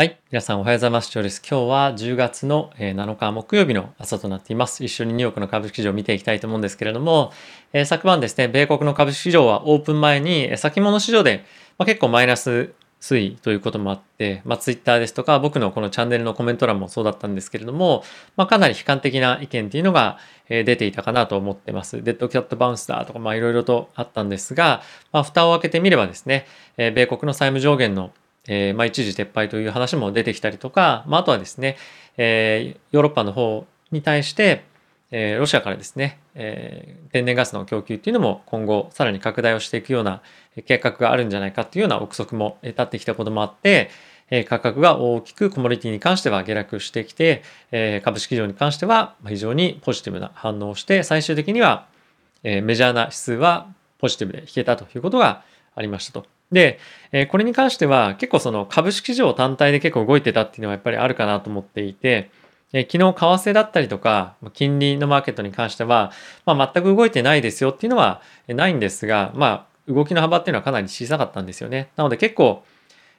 はい。皆さんおはようございます。今日です。今日は10月の7日木曜日の朝となっています。一緒にニューヨークの株式市場を見ていきたいと思うんですけれども、えー、昨晩ですね、米国の株式市場はオープン前に先物市場で、まあ、結構マイナス推移ということもあって、まあ、ツイッターですとか、僕のこのチャンネルのコメント欄もそうだったんですけれども、まあ、かなり悲観的な意見っていうのが出ていたかなと思ってます。デッドキャットバウンスだとか、まあ、いろいろとあったんですが、まあ、蓋を開けてみればですね、米国の債務上限のえー、まあ、一時撤廃という話も出てきたりとか、まあ、あとはですね、えー、ヨーロッパの方に対して、えー、ロシアからですね、えー、天然ガスの供給っていうのも今後さらに拡大をしていくような計画があるんじゃないかっていうような憶測も立ってきたこともあって、えー、価格が大きくコモディティに関しては下落してきて、えー、株式市場に関しては非常にポジティブな反応をして最終的には、えー、メジャーな指数はポジティブで引けたということがありましたと。で、えこれに関しては結構その株式市場単体で結構動いてたっていうのはやっぱりあるかなと思っていて、え昨日為替だったりとか金利のマーケットに関しては、まあ、全く動いてないですよっていうのはないんですが、まあ、動きの幅っていうのはかなり小さかったんですよね。なので結構、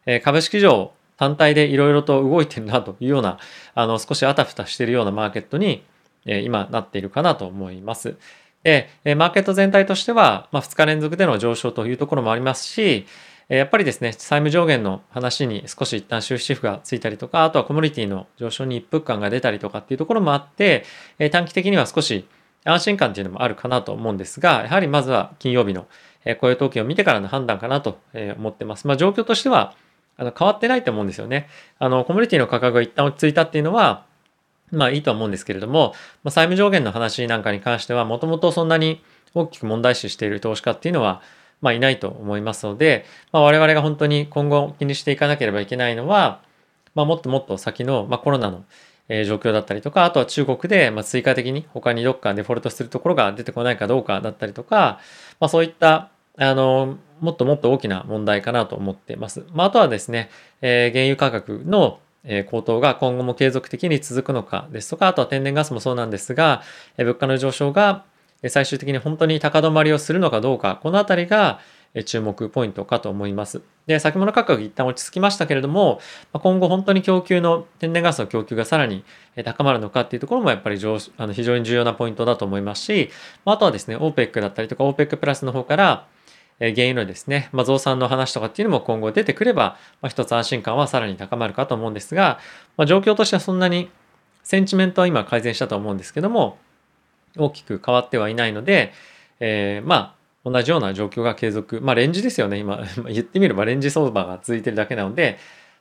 え株式市場単体でいろいろと動いてるなというようなあの少しあたふたしてるようなマーケットに、え今なっているかなと思います。で、マーケット全体としては、まあ、2日連続での上昇というところもありますし、やっぱりですね、債務上限の話に少し一旦終止符がついたりとか、あとはコモディティの上昇に一服感が出たりとかっていうところもあって、短期的には少し安心感っていうのもあるかなと思うんですが、やはりまずは金曜日の雇用統計を見てからの判断かなと思ってます。まあ状況としては変わってないと思うんですよね。あの、コモディティの価格が一旦落ち着いたっていうのは、まあいいと思うんですけれども、まあ、債務上限の話なんかに関しては、もともとそんなに大きく問題視している投資家っていうのは、まあいないと思いますので、まあ、我々が本当に今後気にしていかなければいけないのは、まあ、もっともっと先の、まあ、コロナの状況だったりとか、あとは中国でま追加的に他にどっかデフォルトするところが出てこないかどうかだったりとか、まあ、そういったあのもっともっと大きな問題かなと思っています。まあ、あとはですね、えー、原油価格のえ高騰が今後も継続的に続くのかですとか、あとは天然ガスもそうなんですが、物価の上昇が最終的に本当に高止まりをするのかどうか、このあたりが注目ポイントかと思います。で、先物価格一旦落ち着きましたけれども、今後本当に供給の天然ガスの供給がさらに高まるのかっていうところもやっぱり上あの非常に重要なポイントだと思いますし、あとはですね、OPEC だったりとか OPEC プラスの方から、原油のですね、まあ、増産の話とかっていうのも今後出てくれば、まあ、一つ安心感はさらに高まるかと思うんですが、まあ、状況としてはそんなにセンチメントは今改善したと思うんですけども、大きく変わってはいないので、えー、まあ、同じような状況が継続。まあ、レンジですよね。今、言ってみればレンジ相場が続いてるだけなので、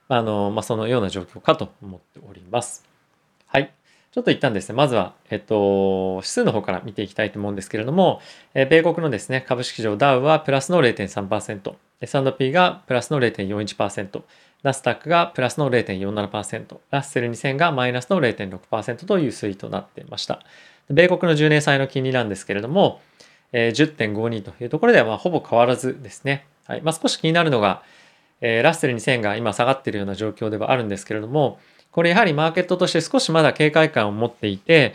あの、まあ、そのような状況かと思っております。ちょっと一旦ですね、まずは、えっと、指数の方から見ていきたいと思うんですけれども、え米国のですね、株式市場ダウはプラスの0.3%、S&P がプラスの0.41%、ナスタックがプラスの0.47%、ラッセル2000がマイナスの0.6%という推移となっていました。米国の10年債の金利なんですけれども、えー、10.52というところではまあほぼ変わらずですね。はいまあ、少し気になるのが、え、ラッセル2000が今下がっているような状況ではあるんですけれども、これやはりマーケットとして少しまだ警戒感を持っていて、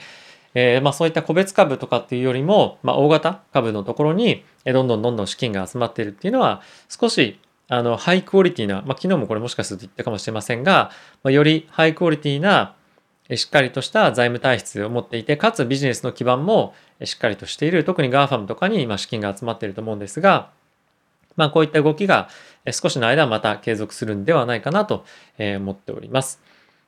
えー、まあそういった個別株とかっていうよりも、まあ、大型株のところにどんどんどんどん資金が集まっているっていうのは少しあのハイクオリティな、まあ、昨日もこれもしかすると言ったかもしれませんが、まあ、よりハイクオリティなしっかりとした財務体質を持っていてかつビジネスの基盤もしっかりとしている特に GAFAM とかに今資金が集まっていると思うんですが、まあ、こういった動きが少しの間また継続するんではないかなと思っております。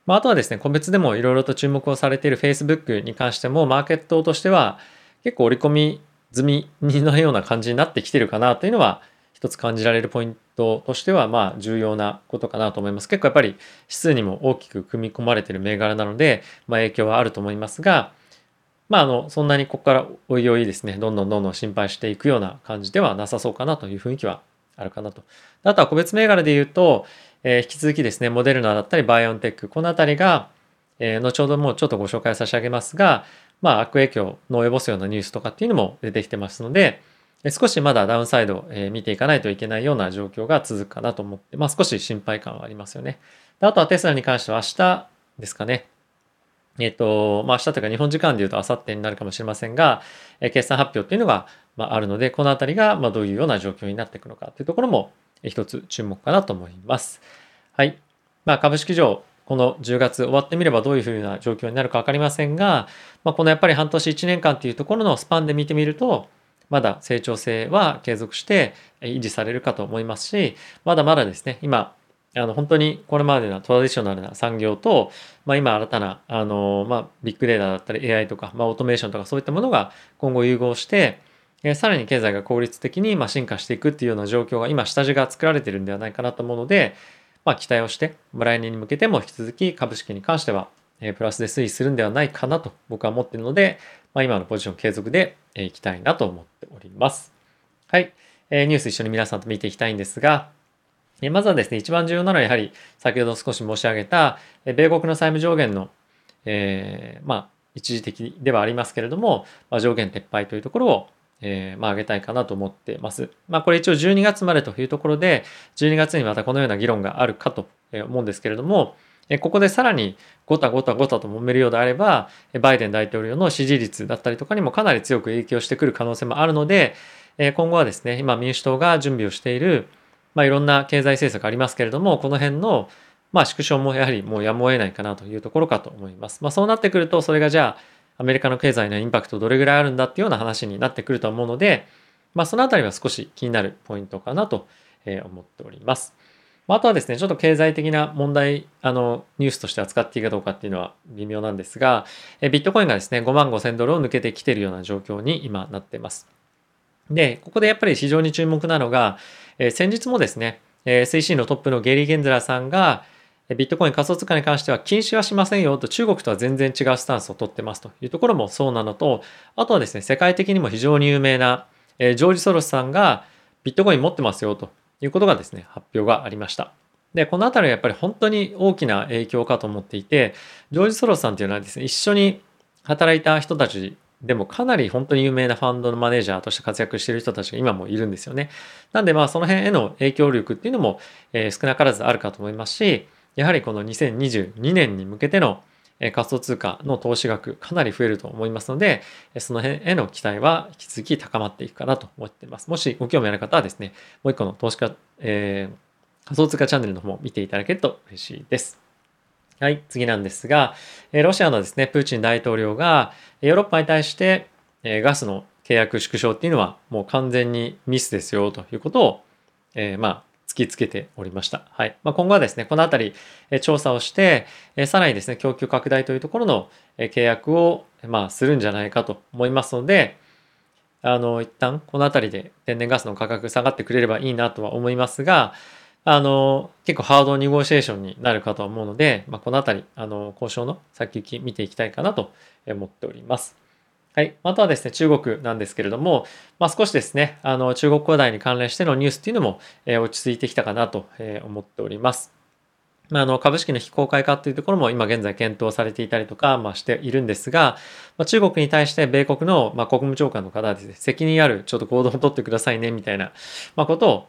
まあ、あとはですね、個別でもいろいろと注目をされている Facebook に関しても、マーケットとしては結構織り込み済みのような感じになってきてるかなというのは、一つ感じられるポイントとしては、まあ、重要なことかなと思います。結構やっぱり指数にも大きく組み込まれている銘柄なので、まあ、影響はあると思いますが、まあ、あの、そんなにここからおいおいですね、どんどんどんどん心配していくような感じではなさそうかなという雰囲気はあるかなと。あとは個別銘柄で言うと、えー、引き続きですね、モデルナだったりバイオンテック、このあたりが、えー、後ほどもうちょっとご紹介差し上げますが、まあ、悪影響の及ぼすようなニュースとかっていうのも出てきてますので、少しまだダウンサイド、え、見ていかないといけないような状況が続くかなと思って、まあ少し心配感はありますよね。あとはテスラに関しては明日ですかね。えっ、と、まあ明日というか日本時間で言うと明後日になるかもしれませんが、え、決算発表っていうのが、まあ、るので、このあたりが、まどういうような状況になっていくのかというところも一つ注目かなと思います。はい。まあ、株式上、この10月終わってみればどういうふうな状況になるか分かりませんが、まあ、このやっぱり半年1年間っていうところのスパンで見てみると、まだ成長性は継続して維持されるかと思いますし、まだまだですね、今、あの本当にこれまでのトラディショナルな産業と、まあ、今新たなあの、まあ、ビッグデータだったり AI とか、まあ、オートメーションとかそういったものが今後融合して、えさらに経済が効率的にま進化していくっていうような状況が今下地が作られてるんではないかなと思うので、まあ、期待をして来年に向けても引き続き株式に関しては、えプラスで推移するんではないかなと僕は思っているので、まあ、今のポジション継続でいきたいなと思っております。はい。えニュース一緒に皆さんと見ていきたいんですが、まずはですね、一番重要なのはやはり先ほど少し申し上げた、米国の債務上限の、えー、まあ、一時的ではありますけれども、まあ、上限撤廃というところを、えー、まあ、上げたいかなと思ってます。まあ、これ一応12月までというところで、12月にまたこのような議論があるかと思うんですけれども、ここでさらにごたごたごたと揉めるようであれば、バイデン大統領の支持率だったりとかにもかなり強く影響してくる可能性もあるので、今後はですね、今民主党が準備をしている、まあ、いろんな経済政策ありますけれども、この辺の、まあ、縮小もやはりもうやむを得ないかなというところかと思います。まあ、そうなってくると、それがじゃあ、アメリカの経済のインパクトどれぐらいあるんだっていうような話になってくると思うので、まあ、そのあたりは少し気になるポイントかなと思っております。あとはですね、ちょっと経済的な問題、あの、ニュースとして扱っていいかどうかっていうのは微妙なんですが、ビットコインがですね、5万5千ドルを抜けてきているような状況に今なってます。で、ここでやっぱり非常に注目なのが、え先日もですね、え SEC のトップのゲリー・ゲンズラーさんが、ビットコイン仮想通貨に関しては禁止はしませんよと中国とは全然違うスタンスを取ってますというところもそうなのと、あとはですね、世界的にも非常に有名な、ジョージ・ソロスさんがビットコイン持ってますよということがですね、発表がありました。で、このあたりはやっぱり本当に大きな影響かと思っていて、ジョージ・ソロスさんっていうのはですね、一緒に働いた人たちでもかなり本当に有名なファンドのマネージャーとして活躍している人たちが今もいるんですよね。なんでまあその辺への影響力っていうのも、え少なからずあるかと思いますし、やはりこの2022年に向けての仮想通貨の投資額かなり増えると思いますので、その辺への期待は引き続き高まっていくかなと思っています。もしご興味ある方はですね、もう一個の投資家、えー、仮想通貨チャンネルの方も見ていただけると嬉しいです。はい、次なんですが、ロシアのですね、プーチン大統領がヨーロッパに対してガスの契約縮小っていうのはもう完全にミスですよということを、えー、まあきつけておりました。はい。まあ、今後はですね、このあたり調査をして、さらにですね、供給拡大というところの契約をまあするんじゃないかと思いますので、あの、一旦このあたりで天然ガスの価格下がってくれればいいなとは思いますが、あの、結構ハードニゴシエーションになるかと思うので、まあ、このあたり、あの、交渉の先行き見ていきたいかなと思っております。はい。あとはですね、中国なんですけれども、まあ、少しですね、あの、中国古代に関連してのニュースっていうのも、えー、落ち着いてきたかなと、え、思っております。まあ、あの、株式の非公開化っていうところも今現在検討されていたりとか、まあ、しているんですが、まあ、中国に対して米国の、まあ、国務長官の方はですね、責任あるちょっと行動をとってくださいね、みたいな、まあ、ことを、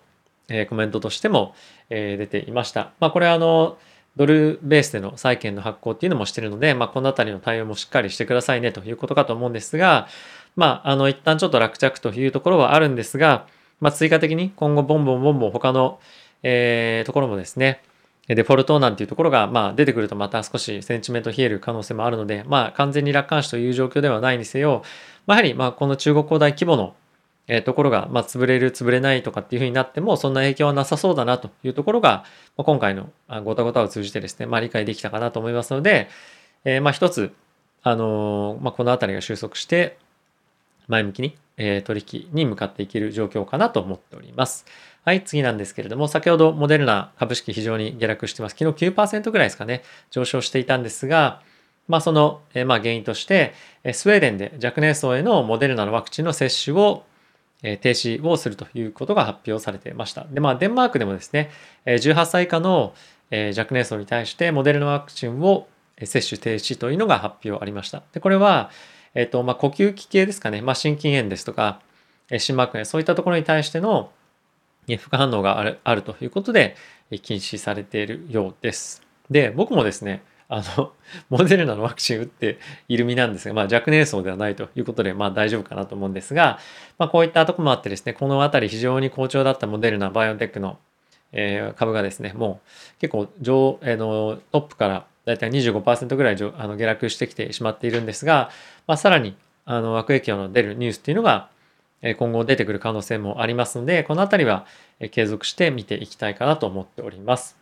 えコメントとしても、え出ていました。まあ、これはあの、ドルベースでの債券の発行っていうのもしてるので、まあ、このあたりの対応もしっかりしてくださいねということかと思うんですが、まあ、あの、一旦ちょっと落着というところはあるんですが、まあ、追加的に今後ボンボンボンボン他の、えー、ところもですね、デフォルトなんていうところが、まあ、出てくるとまた少しセンチメント冷える可能性もあるので、まあ、完全に楽観視という状況ではないにせよ、まあ、やはり、まあ、この中国恒大規模のえところが、まあ、潰れる、潰れないとかっていうふうになっても、そんな影響はなさそうだなというところが、まあ、今回のごたごたを通じてですね、まあ、理解できたかなと思いますので、えー、まあ一つ、あのー、まあ、このあたりが収束して、前向きに、えー、取引に向かっていける状況かなと思っております。はい、次なんですけれども、先ほどモデルナ株式非常に下落してます。昨日9%ぐらいですかね、上昇していたんですが、まあ、その、えまあ、原因として、スウェーデンで若年層へのモデルナのワクチンの接種を停止をするということが発表されていました。で、まあ、デンマークでもですね、18歳以下の若年層に対してモデルナワクチンを接種停止というのが発表ありました。で、これは、えっと、まあ、呼吸器系ですかね、まあ、心筋炎ですとか、心膜炎、そういったところに対しての副反応があるあるということで禁止されているようです。で、僕もですね、あの、モデルナのワクチン打っている身なんですが、まあ若年層ではないということで、まあ大丈夫かなと思うんですが、まあこういったとこもあってですね、このあたり非常に好調だったモデルナ、バイオテックのえー、株がですね、もう結構上、えー、のトップからだいたい25%ぐらいあの下落してきてしまっているんですが、まあ、さらにあの悪影響の出るニュースっていうのが今後出てくる可能性もありますので、このあたりは継続して見ていきたいかなと思っております。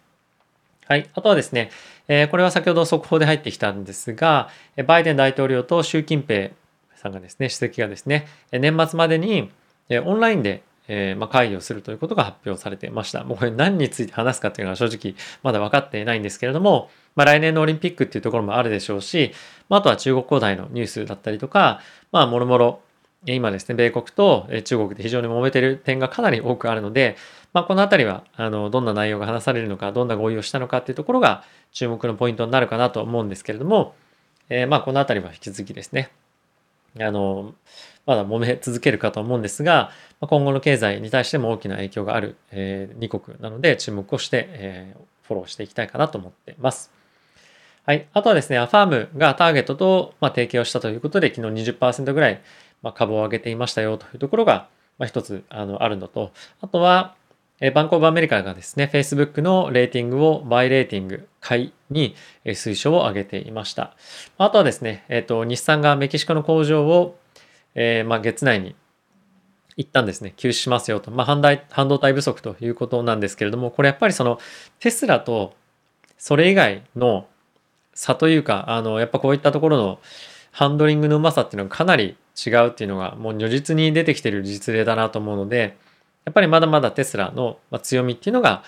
はい。あとはですね、えこれは先ほど速報で入ってきたんですが、バイデン大統領と習近平さんがですね、主席がですね、年末までにオンラインでえ、ま、会議をするということが発表されていました。もうこれ何について話すかっていうのは正直まだ分かっていないんですけれども、まあ、来年のオリンピックっていうところもあるでしょうし、まあ、あとは中国古代のニュースだったりとか、まあ、もろもろ、今ですね、米国と中国で非常に揉めてる点がかなり多くあるので、まあ、このあたりは、あの、どんな内容が話されるのか、どんな合意をしたのかっていうところが注目のポイントになるかなと思うんですけれども、えー、まあ、このあたりは引き続きですね、あの、まだ揉め続けるかと思うんですが、今後の経済に対しても大きな影響がある、えー、2国なので注目をして、えー、フォローしていきたいかなと思っています。はい。あとはですね、アファームがターゲットと、まあ、提携をしたということで、昨日20%ぐらい、まあ、株を上げていましたよというところが、まあ、一つあのあるのと、あとは、えバンコブアメリカがですね、Facebook のレーティングをバイレーティング買いに推奨を上げていました。あとはですね、えっ、ー、と、日産がメキシコの工場を、えー、まあ、月内に一旦ですね、休止しますよと。まあ、半導半導体不足ということなんですけれども、これやっぱりそのテスラとそれ以外の差というか、あの、やっぱこういったところのハンドリングのうまさっていうのがかなり違うっていうのがもう如実に出てきてる実例だなと思うので、やっぱりまだまだテスラの強みっていうのが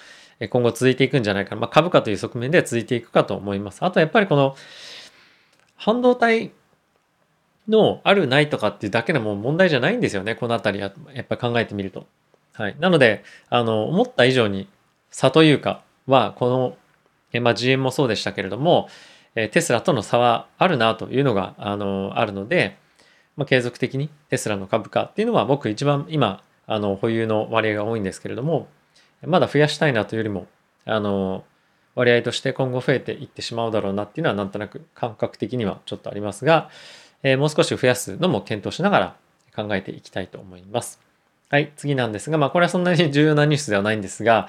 今後続いていくんじゃないかな。まあ、株価という側面で続いていくかと思います。あとやっぱりこの半導体のあるないとかっていうだけでも問題じゃないんですよね。このあたりはやっぱ考えてみると。はい。なので、あの、思った以上に差というかは、この、えまあ、GM もそうでしたけれども、えテスラとの差はあるなというのが、あの、あるので、まあ、継続的にテスラの株価っていうのは僕一番今あの保有の割合が多いんですけれどもまだ増やしたいなというよりもあの割合として今後増えていってしまうだろうなっていうのはなんとなく感覚的にはちょっとありますが、えー、もう少し増やすのも検討しながら考えていきたいと思います。はい、次なんですが、まあこれはそんなに 重要なニュースではないんですが、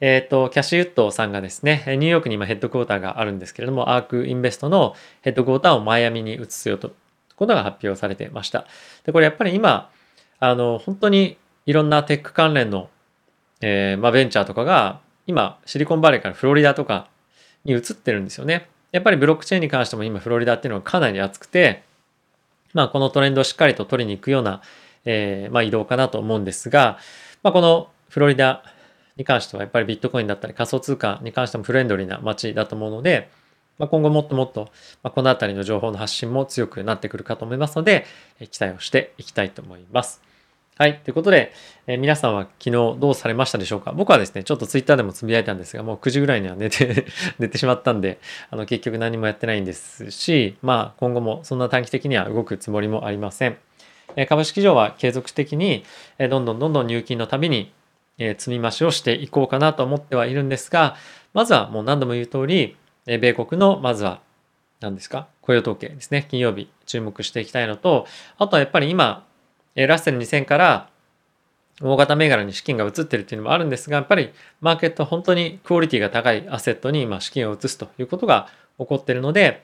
えっ、ー、と、キャッシュユットさんがですね、ニューヨークに今ヘッドクォーターがあるんですけれども、アークインベストのヘッドクォーターをマイアミに移すよとことが発表されてました。で、これやっぱり今、あの、本当にいろんなテック関連の、えー、まあ、ベンチャーとかが今シリコンバレーからフロリダとかに移ってるんですよね。やっぱりブロックチェーンに関しても今フロリダっていうのがかなり熱くて、まあ、このトレンドをしっかりと取りに行くような、えー、まあ、移動かなと思うんですが、まあ、このフロリダに関してはやっぱりビットコインだったり仮想通貨に関してもフレンドリーな街だと思うので、まあ、今後もっともっと、まあ、このあたりの情報の発信も強くなってくるかと思いますので、え期待をしていきたいと思います。はい。ということで、えー、皆さんは昨日どうされましたでしょうか？僕はですね、ちょっとツイッターでもつぶやいたんですが、もう9時ぐらいには寝て 寝てしまったんで、あの、結局何もやってないんですし、まあ、今後もそんな短期的には動くつもりもありません。えー、株式上は継続的に、えー、どんどんどんどん入金のたびに、え、積み増しをしていこうかなと思ってはいるんですが、まずはもう何度も言う通り、え、米国の、まずは、何ですか？雇用統計ですね。金曜日注目していきたいのと、あとはやっぱり今、ラッセル2000から大型銘柄に資金が移ってるっていうのもあるんですが、やっぱりマーケット本当にクオリティが高いアセットに今資金を移すということが起こってるので、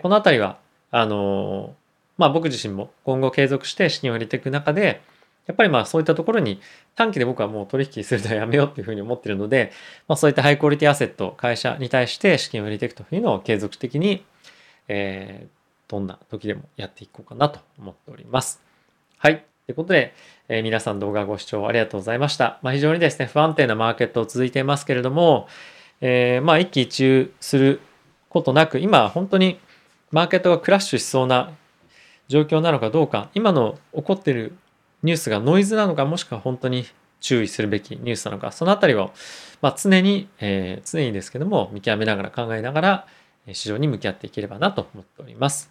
このあたりは、あの、まあ僕自身も今後継続して資金を入れていく中で、やっぱりまあそういったところに短期で僕はもう取引するのはやめようっていうふうに思っているので、まあそういったハイクオリティアセット、会社に対して資金を入れていくというのを継続的に、えー、どんな時でもやっていこうかなと思っております。はい。ということで、えー、皆さん動画ご視聴ありがとうございました。まあ、非常にですね、不安定なマーケット続いていますけれども、えー、まあ一喜一憂することなく、今本当にマーケットがクラッシュしそうな状況なのかどうか、今の起こっているニュースがノイズなのか、もしくは本当に注意するべきニュースなのか、そのあたりを、まあ、常に、えー、常にですけども、見極めながら考えながら、市場に向き合っていければなと思っております。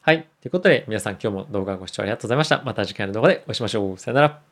はい。ということで、皆さん今日も動画ご視聴ありがとうございました。また次回の動画でお会いしましょう。さよなら。